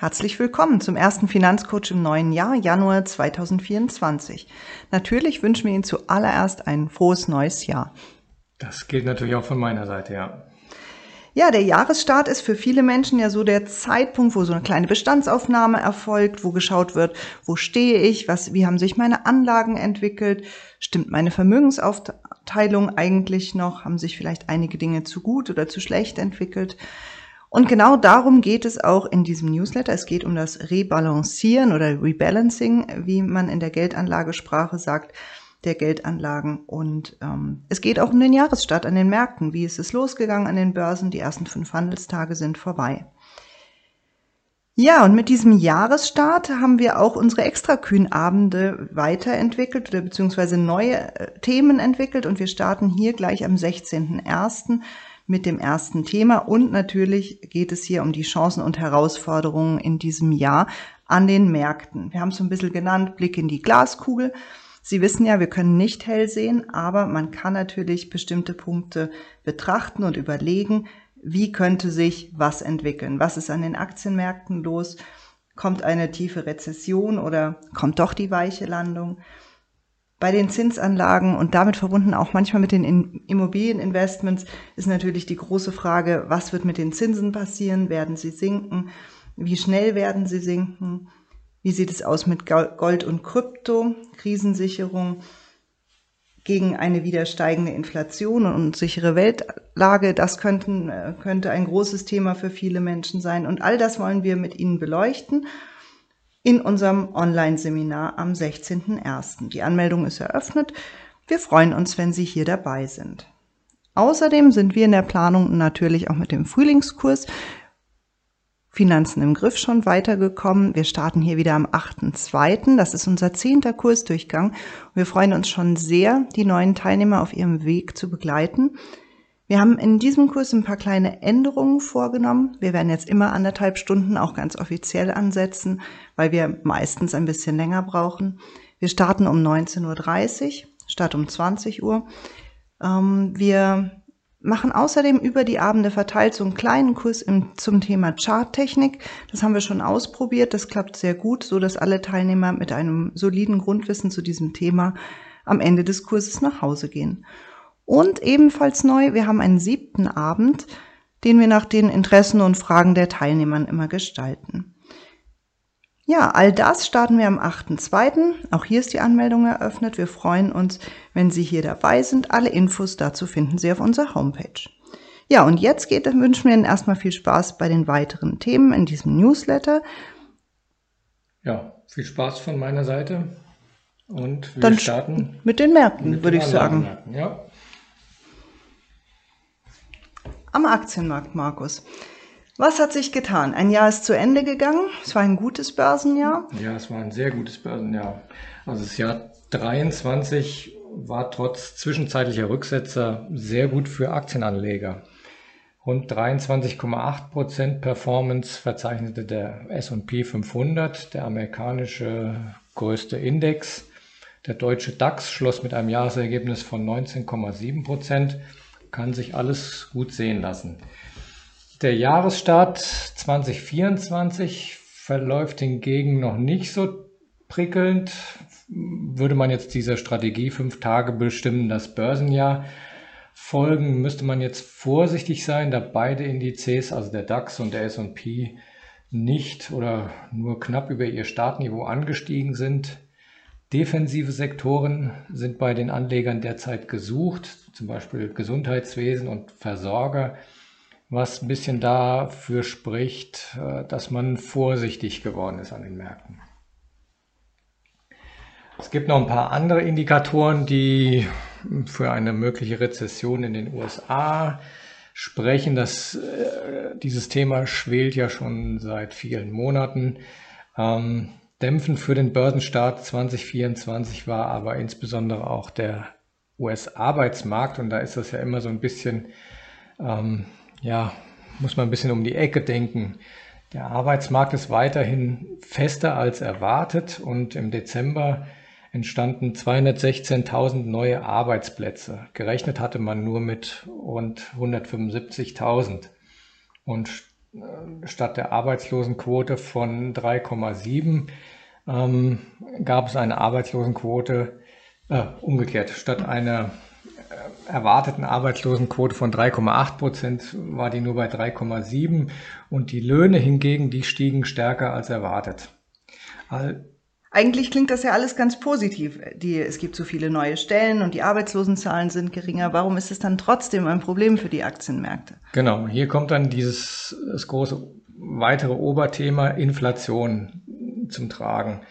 Herzlich willkommen zum ersten Finanzcoach im neuen Jahr, Januar 2024. Natürlich wünschen wir Ihnen zuallererst ein frohes neues Jahr. Das gilt natürlich auch von meiner Seite, ja. Ja, der Jahresstart ist für viele Menschen ja so der Zeitpunkt, wo so eine kleine Bestandsaufnahme erfolgt, wo geschaut wird, wo stehe ich, was, wie haben sich meine Anlagen entwickelt, stimmt meine Vermögensaufteilung eigentlich noch, haben sich vielleicht einige Dinge zu gut oder zu schlecht entwickelt. Und genau darum geht es auch in diesem Newsletter. Es geht um das Rebalancieren oder Rebalancing, wie man in der Geldanlagesprache sagt, der Geldanlagen. Und ähm, es geht auch um den Jahresstart an den Märkten. Wie ist es losgegangen an den Börsen? Die ersten fünf Handelstage sind vorbei. Ja, und mit diesem Jahresstart haben wir auch unsere Extrakühnabende weiterentwickelt oder beziehungsweise neue äh, Themen entwickelt und wir starten hier gleich am 16.01 mit dem ersten Thema. Und natürlich geht es hier um die Chancen und Herausforderungen in diesem Jahr an den Märkten. Wir haben es so ein bisschen genannt, Blick in die Glaskugel. Sie wissen ja, wir können nicht hell sehen, aber man kann natürlich bestimmte Punkte betrachten und überlegen, wie könnte sich was entwickeln? Was ist an den Aktienmärkten los? Kommt eine tiefe Rezession oder kommt doch die weiche Landung? Bei den Zinsanlagen und damit verbunden auch manchmal mit den Immobilieninvestments ist natürlich die große Frage, was wird mit den Zinsen passieren? Werden sie sinken? Wie schnell werden sie sinken? Wie sieht es aus mit Gold und Krypto? Krisensicherung gegen eine wieder steigende Inflation und sichere Weltlage, das könnten, äh, könnte ein großes Thema für viele Menschen sein. Und all das wollen wir mit Ihnen beleuchten in unserem Online-Seminar am 16.01. Die Anmeldung ist eröffnet. Wir freuen uns, wenn Sie hier dabei sind. Außerdem sind wir in der Planung natürlich auch mit dem Frühlingskurs Finanzen im Griff schon weitergekommen. Wir starten hier wieder am 8.2. Das ist unser zehnter Kursdurchgang. Wir freuen uns schon sehr, die neuen Teilnehmer auf ihrem Weg zu begleiten. Wir haben in diesem Kurs ein paar kleine Änderungen vorgenommen. Wir werden jetzt immer anderthalb Stunden auch ganz offiziell ansetzen, weil wir meistens ein bisschen länger brauchen. Wir starten um 19.30 Uhr statt um 20 Uhr. Ähm, wir machen außerdem über die Abende verteilt so einen kleinen Kurs im, zum Thema Charttechnik. Das haben wir schon ausprobiert. Das klappt sehr gut, so dass alle Teilnehmer mit einem soliden Grundwissen zu diesem Thema am Ende des Kurses nach Hause gehen. Und ebenfalls neu, wir haben einen siebten Abend, den wir nach den Interessen und Fragen der Teilnehmern immer gestalten. Ja, all das starten wir am 8.2. Auch hier ist die Anmeldung eröffnet. Wir freuen uns, wenn Sie hier dabei sind. Alle Infos dazu finden Sie auf unserer Homepage. Ja, und jetzt geht, wünschen wir Ihnen erstmal viel Spaß bei den weiteren Themen in diesem Newsletter. Ja, viel Spaß von meiner Seite. Und wir Dann starten mit den Märkten, würde ich sagen. Ja. Am Aktienmarkt, Markus. Was hat sich getan? Ein Jahr ist zu Ende gegangen. Es war ein gutes Börsenjahr. Ja, es war ein sehr gutes Börsenjahr. Also das Jahr 23 war trotz zwischenzeitlicher Rücksetzer sehr gut für Aktienanleger. Rund 23,8 Prozent Performance verzeichnete der S&P 500, der amerikanische größte Index. Der deutsche DAX schloss mit einem Jahresergebnis von 19,7 Prozent kann sich alles gut sehen lassen. Der Jahresstart 2024 verläuft hingegen noch nicht so prickelnd. Würde man jetzt dieser Strategie fünf Tage bestimmen, das Börsenjahr folgen, müsste man jetzt vorsichtig sein, da beide Indizes, also der DAX und der S&P, nicht oder nur knapp über ihr Startniveau angestiegen sind. Defensive Sektoren sind bei den Anlegern derzeit gesucht, zum Beispiel Gesundheitswesen und Versorger, was ein bisschen dafür spricht, äh, dass man vorsichtig geworden ist an den Märkten. Es gibt noch ein paar andere Indikatoren, die für eine mögliche Rezession in den USA sprechen. Das, äh, dieses Thema schwelt ja schon seit vielen Monaten. Ähm, Dämpfend für den Börsenstart 2024 war aber insbesondere auch der US-Arbeitsmarkt und da ist das ja immer so ein bisschen, ähm, ja, muss man ein bisschen um die Ecke denken. Der Arbeitsmarkt ist weiterhin fester als erwartet und im Dezember entstanden 216.000 neue Arbeitsplätze. Gerechnet hatte man nur mit rund 175.000. Und äh, statt der Arbeitslosenquote von 3,7 ähm, gab es eine Arbeitslosenquote, äh, umgekehrt, statt einer äh, erwarteten Arbeitslosenquote von 3,8 Prozent war die nur bei 3,7 und die Löhne hingegen, die stiegen stärker als erwartet. All eigentlich klingt das ja alles ganz positiv. Die, es gibt so viele neue Stellen und die Arbeitslosenzahlen sind geringer. Warum ist es dann trotzdem ein Problem für die Aktienmärkte? Genau, hier kommt dann dieses das große weitere Oberthema Inflation zum Tragen.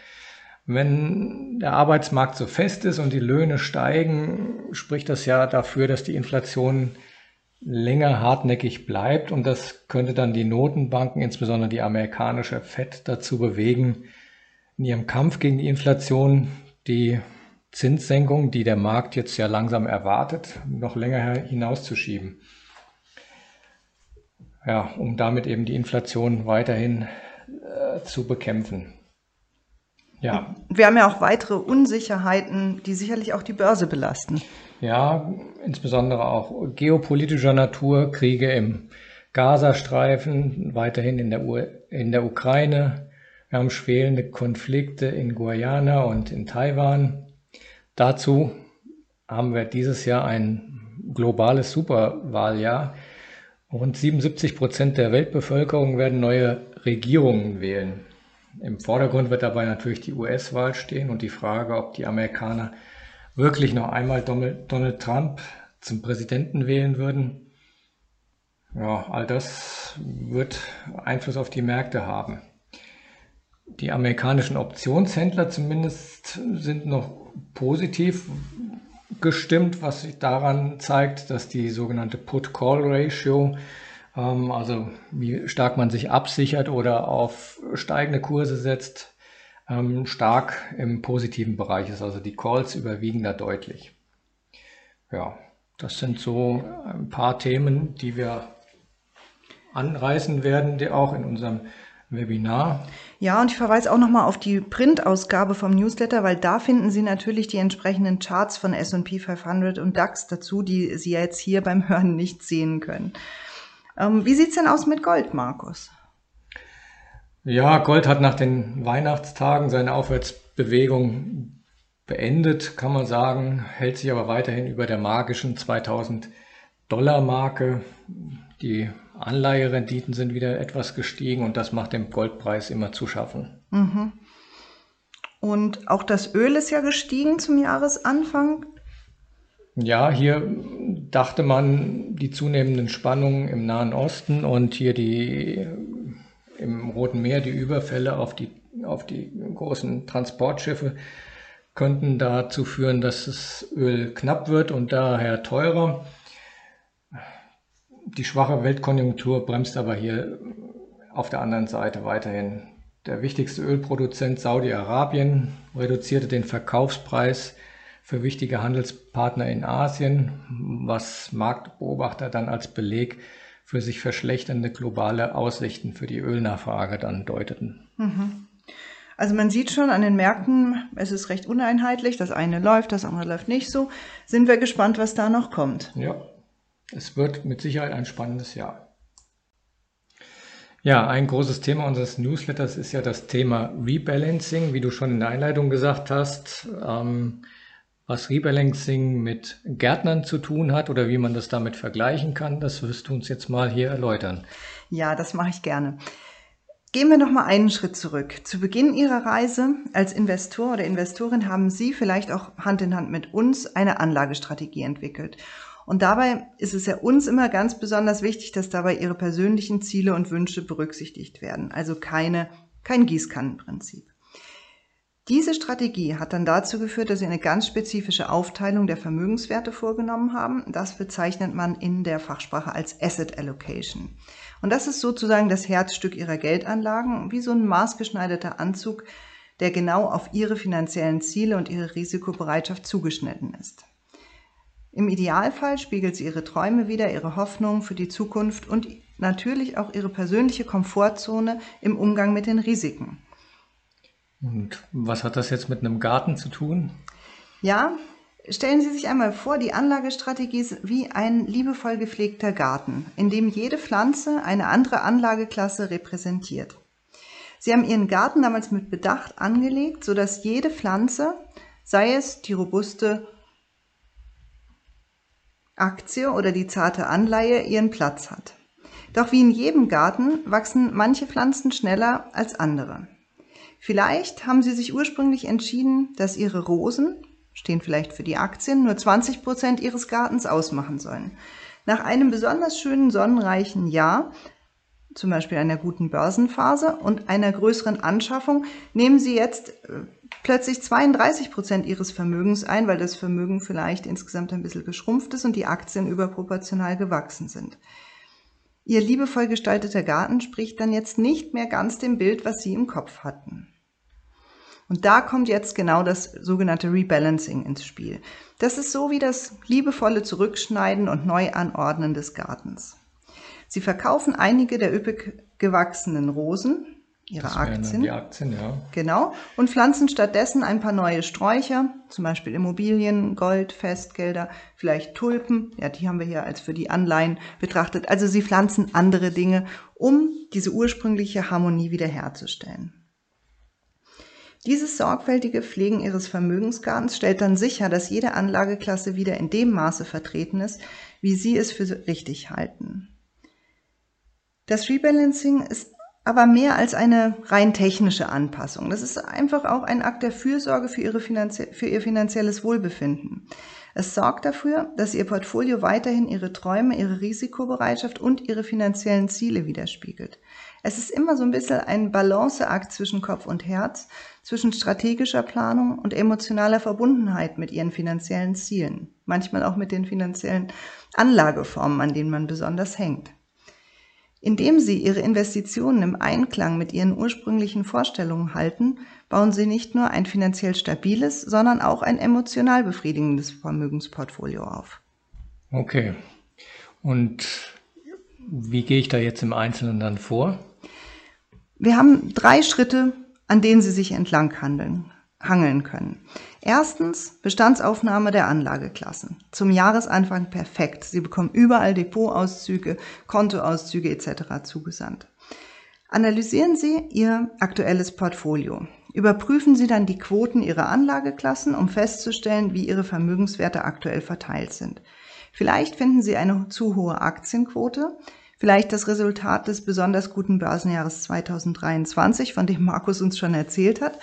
Wenn der Arbeitsmarkt so fest ist und die Löhne steigen, spricht das ja dafür, dass die Inflation länger hartnäckig bleibt und das könnte dann die Notenbanken, insbesondere die amerikanische Fed, dazu bewegen, in ihrem Kampf gegen die Inflation die Zinssenkung, die der Markt jetzt ja langsam erwartet, noch länger hinauszuschieben. Ja, um damit eben die Inflation weiterhin äh, zu bekämpfen. Ja. Wir haben ja auch weitere Unsicherheiten, die sicherlich auch die Börse belasten. Ja, insbesondere auch geopolitischer Natur, Kriege im Gazastreifen, weiterhin in der, U in der Ukraine, wir haben schwelende Konflikte in Guyana und in Taiwan. Dazu haben wir dieses Jahr ein globales Superwahljahr. Rund 77 Prozent der Weltbevölkerung werden neue Regierungen wählen. Im Vordergrund wird dabei natürlich die US-Wahl stehen und die Frage, ob die Amerikaner wirklich noch einmal Donald Trump zum Präsidenten wählen würden. Ja, all das wird Einfluss auf die Märkte haben. Die amerikanischen Optionshändler zumindest sind noch positiv gestimmt, was sich daran zeigt, dass die sogenannte Put-Call-Ratio, also wie stark man sich absichert oder auf steigende Kurse setzt, ähm, stark im positiven Bereich ist. Also die Calls überwiegen da deutlich. Ja, das sind so ein paar Themen, die wir anreißen werden, die auch in unserem Webinar. Ja, und ich verweise auch nochmal auf die Printausgabe vom Newsletter, weil da finden Sie natürlich die entsprechenden Charts von S&P 500 und DAX dazu, die Sie jetzt hier beim Hören nicht sehen können. Ähm, wie sieht's denn aus mit Gold, Markus? Ja, Gold hat nach den Weihnachtstagen seine Aufwärtsbewegung beendet, kann man sagen, hält sich aber weiterhin über der magischen 2000 Dollar Marke. Die Anleiherenditen sind wieder etwas gestiegen und das macht dem Goldpreis immer zu schaffen. Mhm. Und auch das Öl ist ja gestiegen zum Jahresanfang. Ja, hier dachte man, die zunehmenden Spannungen im Nahen Osten und hier die im Roten Meer die Überfälle auf die, auf die großen Transportschiffe könnten dazu führen, dass das Öl knapp wird und daher teurer. Die schwache Weltkonjunktur bremst aber hier auf der anderen Seite weiterhin. Der wichtigste Ölproduzent Saudi-Arabien reduzierte den Verkaufspreis für wichtige Handelspartner in Asien, was Marktbeobachter dann als Beleg für sich verschlechternde globale Aussichten für die Ölnachfrage dann deuteten. Mhm. Also man sieht schon an den Märkten, es ist recht uneinheitlich. Das eine läuft, das andere läuft nicht so. Sind wir gespannt, was da noch kommt. Ja, es wird mit Sicherheit ein spannendes Jahr. Ja, ein großes Thema unseres Newsletters ist ja das Thema Rebalancing, wie du schon in der Einleitung gesagt hast. Ähm, was Rebalancing mit Gärtnern zu tun hat oder wie man das damit vergleichen kann, das wirst du uns jetzt mal hier erläutern. Ja, das mache ich gerne. Gehen wir noch mal einen Schritt zurück. Zu Beginn Ihrer Reise als Investor oder Investorin haben Sie vielleicht auch Hand in Hand mit uns eine Anlagestrategie entwickelt. Und dabei ist es ja uns immer ganz besonders wichtig, dass dabei ihre persönlichen Ziele und Wünsche berücksichtigt werden. Also keine, kein Gießkannenprinzip. Diese Strategie hat dann dazu geführt, dass sie eine ganz spezifische Aufteilung der Vermögenswerte vorgenommen haben. Das bezeichnet man in der Fachsprache als Asset Allocation. Und das ist sozusagen das Herzstück ihrer Geldanlagen, wie so ein maßgeschneiderter Anzug, der genau auf ihre finanziellen Ziele und ihre Risikobereitschaft zugeschnitten ist. Im Idealfall spiegelt sie ihre Träume wider, ihre Hoffnungen für die Zukunft und natürlich auch ihre persönliche Komfortzone im Umgang mit den Risiken. Und was hat das jetzt mit einem Garten zu tun? Ja, Stellen Sie sich einmal vor, die Anlagestrategie ist wie ein liebevoll gepflegter Garten, in dem jede Pflanze eine andere Anlageklasse repräsentiert. Sie haben Ihren Garten damals mit Bedacht angelegt, sodass jede Pflanze, sei es die robuste Aktie oder die zarte Anleihe, ihren Platz hat. Doch wie in jedem Garten wachsen manche Pflanzen schneller als andere. Vielleicht haben Sie sich ursprünglich entschieden, dass Ihre Rosen, stehen vielleicht für die Aktien, nur 20 Prozent Ihres Gartens ausmachen sollen. Nach einem besonders schönen sonnenreichen Jahr, zum Beispiel einer guten Börsenphase und einer größeren Anschaffung, nehmen Sie jetzt äh, plötzlich 32 Prozent Ihres Vermögens ein, weil das Vermögen vielleicht insgesamt ein bisschen geschrumpft ist und die Aktien überproportional gewachsen sind. Ihr liebevoll gestalteter Garten spricht dann jetzt nicht mehr ganz dem Bild, was Sie im Kopf hatten. Und da kommt jetzt genau das sogenannte Rebalancing ins Spiel. Das ist so wie das liebevolle Zurückschneiden und Neuanordnen des Gartens. Sie verkaufen einige der üppig gewachsenen Rosen, ihre das Aktien. Die Aktien, ja. Genau. Und pflanzen stattdessen ein paar neue Sträucher, zum Beispiel Immobilien, Gold, Festgelder, vielleicht Tulpen. Ja, die haben wir hier als für die Anleihen betrachtet. Also sie pflanzen andere Dinge, um diese ursprüngliche Harmonie wiederherzustellen. Dieses sorgfältige Pflegen Ihres Vermögensgartens stellt dann sicher, dass jede Anlageklasse wieder in dem Maße vertreten ist, wie Sie es für richtig halten. Das Rebalancing ist aber mehr als eine rein technische Anpassung. Das ist einfach auch ein Akt der Fürsorge für, ihre Finanzie für ihr finanzielles Wohlbefinden. Es sorgt dafür, dass Ihr Portfolio weiterhin Ihre Träume, Ihre Risikobereitschaft und Ihre finanziellen Ziele widerspiegelt. Es ist immer so ein bisschen ein Balanceakt zwischen Kopf und Herz, zwischen strategischer Planung und emotionaler Verbundenheit mit Ihren finanziellen Zielen, manchmal auch mit den finanziellen Anlageformen, an denen man besonders hängt. Indem Sie Ihre Investitionen im Einklang mit Ihren ursprünglichen Vorstellungen halten, bauen Sie nicht nur ein finanziell stabiles, sondern auch ein emotional befriedigendes Vermögensportfolio auf. Okay. Und wie gehe ich da jetzt im Einzelnen dann vor? Wir haben drei Schritte, an denen Sie sich entlang handeln hangeln können. Erstens Bestandsaufnahme der Anlageklassen. Zum Jahresanfang perfekt. Sie bekommen überall Depotauszüge, Kontoauszüge etc. zugesandt. Analysieren Sie Ihr aktuelles Portfolio. Überprüfen Sie dann die Quoten Ihrer Anlageklassen, um festzustellen, wie Ihre Vermögenswerte aktuell verteilt sind. Vielleicht finden Sie eine zu hohe Aktienquote, vielleicht das Resultat des besonders guten Börsenjahres 2023, von dem Markus uns schon erzählt hat,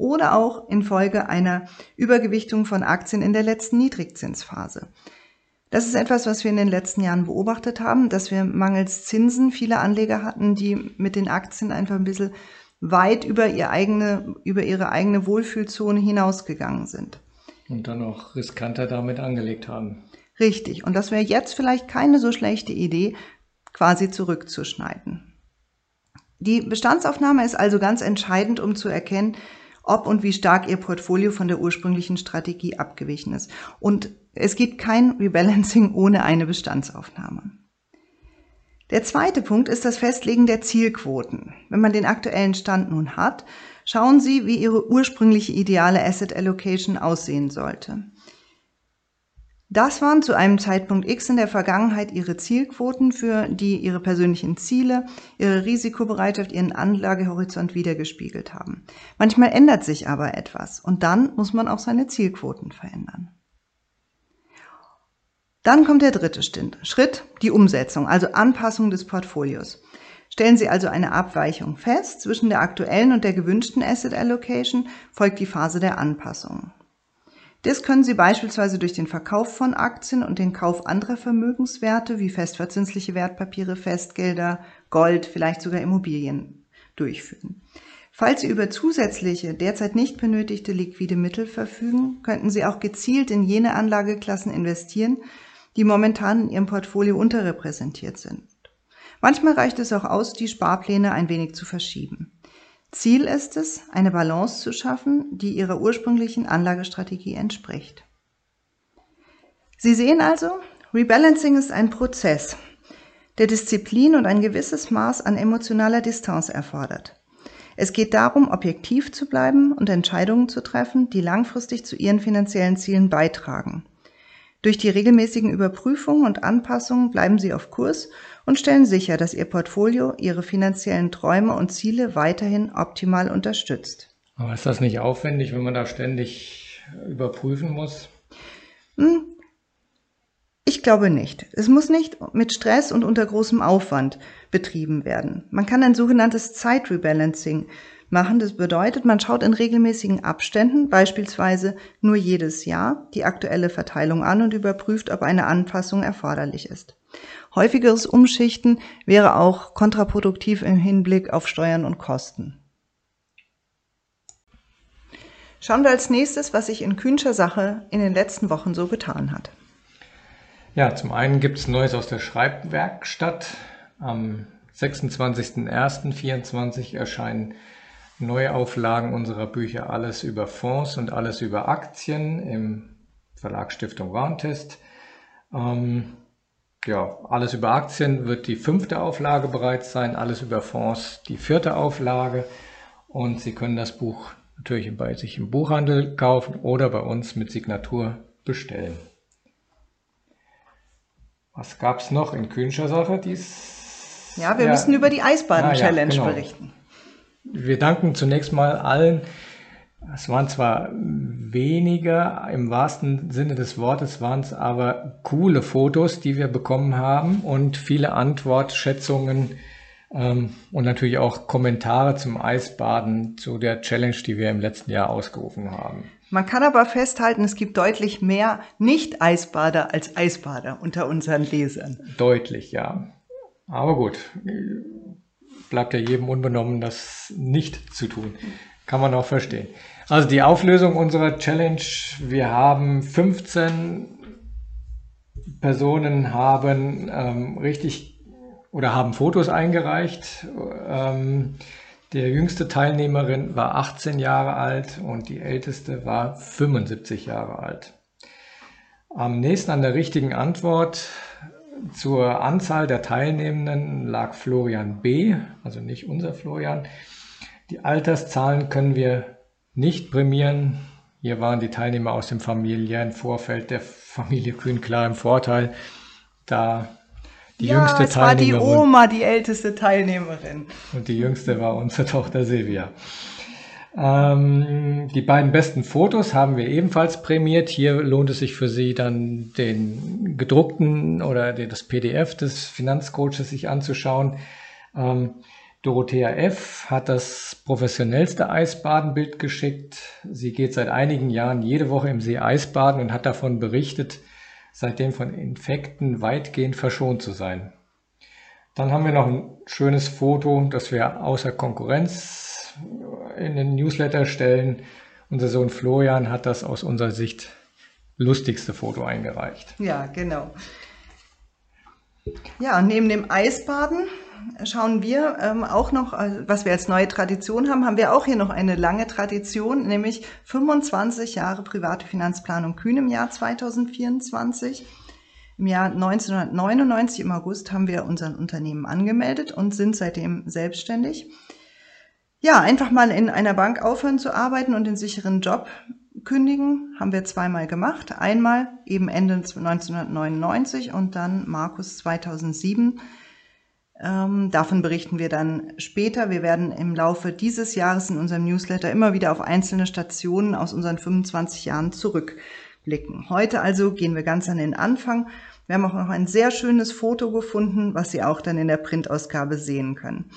oder auch infolge einer Übergewichtung von Aktien in der letzten Niedrigzinsphase. Das ist etwas, was wir in den letzten Jahren beobachtet haben, dass wir mangels Zinsen viele Anleger hatten, die mit den Aktien einfach ein bisschen weit über, ihr eigene, über ihre eigene Wohlfühlzone hinausgegangen sind. Und dann auch riskanter damit angelegt haben. Richtig. Und das wäre jetzt vielleicht keine so schlechte Idee, quasi zurückzuschneiden. Die Bestandsaufnahme ist also ganz entscheidend, um zu erkennen, ob und wie stark ihr Portfolio von der ursprünglichen Strategie abgewichen ist. Und es gibt kein Rebalancing ohne eine Bestandsaufnahme. Der zweite Punkt ist das Festlegen der Zielquoten. Wenn man den aktuellen Stand nun hat, schauen Sie, wie Ihre ursprüngliche ideale Asset Allocation aussehen sollte. Das waren zu einem Zeitpunkt X in der Vergangenheit ihre Zielquoten, für die ihre persönlichen Ziele, ihre Risikobereitschaft, ihren Anlagehorizont wiedergespiegelt haben. Manchmal ändert sich aber etwas und dann muss man auch seine Zielquoten verändern. Dann kommt der dritte Schritt, die Umsetzung, also Anpassung des Portfolios. Stellen Sie also eine Abweichung fest zwischen der aktuellen und der gewünschten Asset Allocation, folgt die Phase der Anpassung. Das können Sie beispielsweise durch den Verkauf von Aktien und den Kauf anderer Vermögenswerte wie festverzinsliche Wertpapiere, Festgelder, Gold, vielleicht sogar Immobilien durchführen. Falls Sie über zusätzliche, derzeit nicht benötigte liquide Mittel verfügen, könnten Sie auch gezielt in jene Anlageklassen investieren, die momentan in Ihrem Portfolio unterrepräsentiert sind. Manchmal reicht es auch aus, die Sparpläne ein wenig zu verschieben. Ziel ist es, eine Balance zu schaffen, die ihrer ursprünglichen Anlagestrategie entspricht. Sie sehen also, Rebalancing ist ein Prozess, der Disziplin und ein gewisses Maß an emotionaler Distanz erfordert. Es geht darum, objektiv zu bleiben und Entscheidungen zu treffen, die langfristig zu Ihren finanziellen Zielen beitragen. Durch die regelmäßigen Überprüfungen und Anpassungen bleiben Sie auf Kurs und stellen sicher, dass Ihr Portfolio Ihre finanziellen Träume und Ziele weiterhin optimal unterstützt. Aber ist das nicht aufwendig, wenn man da ständig überprüfen muss? Hm, ich glaube nicht. Es muss nicht mit Stress und unter großem Aufwand betrieben werden. Man kann ein sogenanntes Zeitrebalancing machen. Das bedeutet, man schaut in regelmäßigen Abständen, beispielsweise nur jedes Jahr, die aktuelle Verteilung an und überprüft, ob eine Anpassung erforderlich ist. Häufigeres Umschichten wäre auch kontraproduktiv im Hinblick auf Steuern und Kosten. Schauen wir als nächstes, was sich in Kühnscher Sache in den letzten Wochen so getan hat. Ja, zum einen gibt es Neues aus der Schreibwerkstatt. Am 26.01.24 erscheinen Neuauflagen unserer Bücher Alles über Fonds und Alles über Aktien im Verlag Stiftung Warntest. Ähm, ja, Alles über Aktien wird die fünfte Auflage bereits sein, Alles über Fonds die vierte Auflage. Und Sie können das Buch natürlich bei sich im Buchhandel kaufen oder bei uns mit Signatur bestellen. Was gab es noch in Kühnscher Sache? Dies, ja, wir ja, müssen über die Eisbaden-Challenge ja, genau. berichten. Wir danken zunächst mal allen. Es waren zwar weniger, im wahrsten Sinne des Wortes waren es aber coole Fotos, die wir bekommen haben und viele Antwortschätzungen ähm, und natürlich auch Kommentare zum Eisbaden, zu der Challenge, die wir im letzten Jahr ausgerufen haben. Man kann aber festhalten, es gibt deutlich mehr Nicht-Eisbader als Eisbader unter unseren Lesern. Deutlich, ja. Aber gut, bleibt ja jedem unbenommen, das nicht zu tun. Kann man auch verstehen. Also die Auflösung unserer Challenge, wir haben 15 Personen haben ähm, richtig oder haben Fotos eingereicht. Ähm, der jüngste Teilnehmerin war 18 Jahre alt und die älteste war 75 Jahre alt. Am nächsten an der richtigen Antwort zur Anzahl der Teilnehmenden lag Florian B., also nicht unser Florian. Die Alterszahlen können wir nicht prämieren. Hier waren die Teilnehmer aus dem familiären Vorfeld der Familie Kühn klar im Vorteil, da die ja, jüngste es Teilnehmerin. war die Oma, die älteste Teilnehmerin. Und die jüngste war unsere Tochter Silvia. Ähm, die beiden besten Fotos haben wir ebenfalls prämiert. Hier lohnt es sich für Sie dann den gedruckten oder das PDF des Finanzcoaches sich anzuschauen. Ähm, Dorothea F. hat das professionellste Eisbadenbild geschickt. Sie geht seit einigen Jahren jede Woche im See Eisbaden und hat davon berichtet, seitdem von Infekten weitgehend verschont zu sein. Dann haben wir noch ein schönes Foto, das wir außer Konkurrenz in den Newsletter stellen. Unser Sohn Florian hat das aus unserer Sicht lustigste Foto eingereicht. Ja, genau. Ja, neben dem Eisbaden schauen wir ähm, auch noch, äh, was wir als neue Tradition haben, haben wir auch hier noch eine lange Tradition, nämlich 25 Jahre private Finanzplanung Kühn im Jahr 2024. Im Jahr 1999 im August haben wir unser Unternehmen angemeldet und sind seitdem selbstständig. Ja, einfach mal in einer Bank aufhören zu arbeiten und den sicheren Job kündigen, haben wir zweimal gemacht. Einmal eben Ende 1999 und dann Markus 2007 ähm, davon berichten wir dann später. Wir werden im Laufe dieses Jahres in unserem Newsletter immer wieder auf einzelne Stationen aus unseren 25 Jahren zurückblicken. Heute also gehen wir ganz an den Anfang. Wir haben auch noch ein sehr schönes Foto gefunden, was Sie auch dann in der Printausgabe sehen können.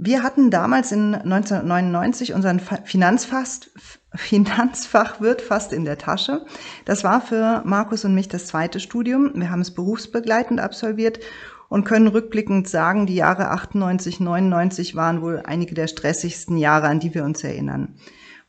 Wir hatten damals in 1999 unseren Finanzfast, Finanzfachwirt fast in der Tasche. Das war für Markus und mich das zweite Studium. Wir haben es berufsbegleitend absolviert und können rückblickend sagen, die Jahre 98, 99 waren wohl einige der stressigsten Jahre, an die wir uns erinnern.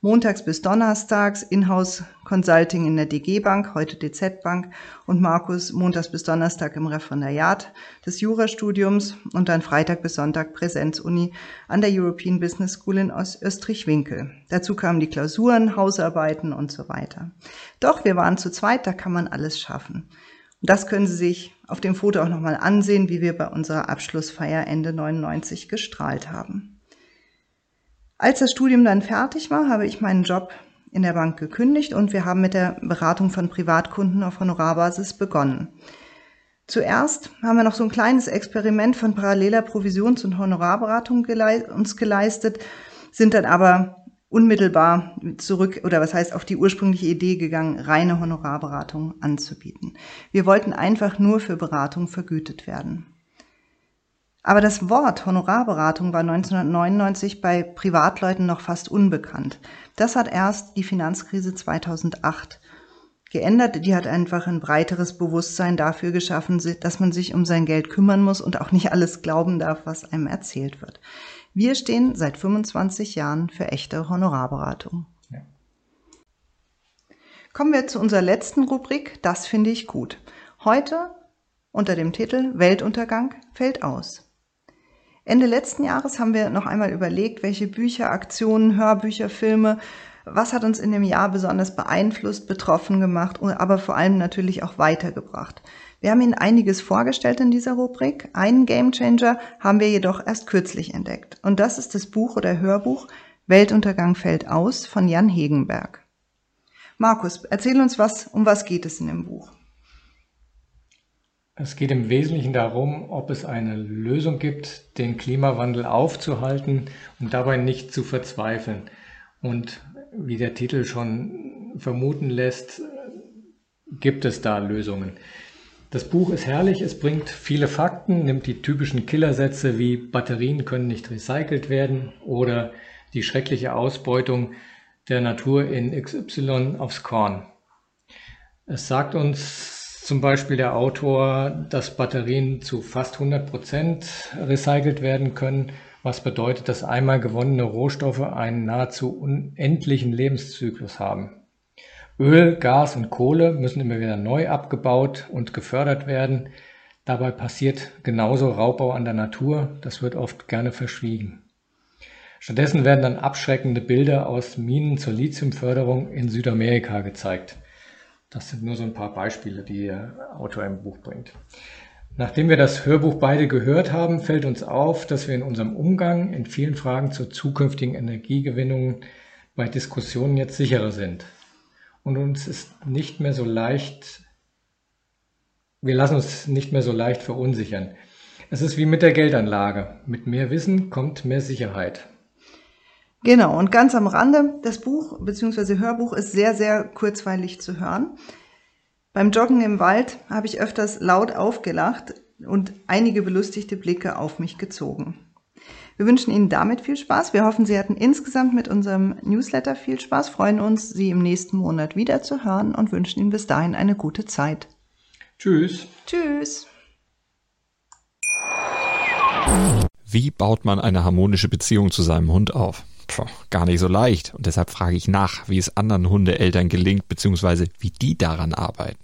Montags bis Donnerstags Inhouse Consulting in der DG Bank, heute DZ Bank und Markus montags bis Donnerstag im Referendariat des Jurastudiums und dann Freitag bis Sonntag Präsenzuni an der European Business School in Österreich-Winkel. Dazu kamen die Klausuren, Hausarbeiten und so weiter. Doch wir waren zu zweit, da kann man alles schaffen. Das können Sie sich auf dem Foto auch nochmal ansehen, wie wir bei unserer Abschlussfeier Ende 99 gestrahlt haben. Als das Studium dann fertig war, habe ich meinen Job in der Bank gekündigt und wir haben mit der Beratung von Privatkunden auf Honorarbasis begonnen. Zuerst haben wir noch so ein kleines Experiment von paralleler Provisions- und Honorarberatung gelei uns geleistet, sind dann aber unmittelbar zurück oder was heißt auf die ursprüngliche Idee gegangen, reine Honorarberatung anzubieten. Wir wollten einfach nur für Beratung vergütet werden. Aber das Wort Honorarberatung war 1999 bei Privatleuten noch fast unbekannt. Das hat erst die Finanzkrise 2008 geändert. Die hat einfach ein breiteres Bewusstsein dafür geschaffen, dass man sich um sein Geld kümmern muss und auch nicht alles glauben darf, was einem erzählt wird. Wir stehen seit 25 Jahren für echte Honorarberatung. Ja. Kommen wir zu unserer letzten Rubrik, das finde ich gut. Heute unter dem Titel Weltuntergang fällt aus. Ende letzten Jahres haben wir noch einmal überlegt, welche Bücher, Aktionen, Hörbücher, Filme, was hat uns in dem Jahr besonders beeinflusst, betroffen gemacht, aber vor allem natürlich auch weitergebracht. Wir haben Ihnen einiges vorgestellt in dieser Rubrik. Einen Gamechanger haben wir jedoch erst kürzlich entdeckt. Und das ist das Buch oder Hörbuch Weltuntergang fällt aus von Jan Hegenberg. Markus, erzähl uns was, um was geht es in dem Buch? Es geht im Wesentlichen darum, ob es eine Lösung gibt, den Klimawandel aufzuhalten und dabei nicht zu verzweifeln. Und wie der Titel schon vermuten lässt, gibt es da Lösungen. Das Buch ist herrlich, es bringt viele Fakten, nimmt die typischen Killersätze wie Batterien können nicht recycelt werden oder die schreckliche Ausbeutung der Natur in XY aufs Korn. Es sagt uns zum Beispiel der Autor, dass Batterien zu fast 100 Prozent recycelt werden können, was bedeutet, dass einmal gewonnene Rohstoffe einen nahezu unendlichen Lebenszyklus haben. Öl, Gas und Kohle müssen immer wieder neu abgebaut und gefördert werden. Dabei passiert genauso Raubbau an der Natur, das wird oft gerne verschwiegen. Stattdessen werden dann abschreckende Bilder aus Minen zur Lithiumförderung in Südamerika gezeigt. Das sind nur so ein paar Beispiele, die der Autor im Buch bringt. Nachdem wir das Hörbuch beide gehört haben, fällt uns auf, dass wir in unserem Umgang in vielen Fragen zur zukünftigen Energiegewinnung bei Diskussionen jetzt sicherer sind. Und uns ist nicht mehr so leicht, wir lassen uns nicht mehr so leicht verunsichern. Es ist wie mit der Geldanlage. Mit mehr Wissen kommt mehr Sicherheit. Genau, und ganz am Rande, das Buch bzw. Hörbuch ist sehr, sehr kurzweilig zu hören. Beim Joggen im Wald habe ich öfters laut aufgelacht und einige belustigte Blicke auf mich gezogen. Wir wünschen Ihnen damit viel Spaß. Wir hoffen, Sie hatten insgesamt mit unserem Newsletter viel Spaß, freuen uns, Sie im nächsten Monat wieder zu hören und wünschen Ihnen bis dahin eine gute Zeit. Tschüss. Tschüss. Wie baut man eine harmonische Beziehung zu seinem Hund auf? Puh, gar nicht so leicht. Und deshalb frage ich nach, wie es anderen Hundeeltern gelingt, beziehungsweise wie die daran arbeiten.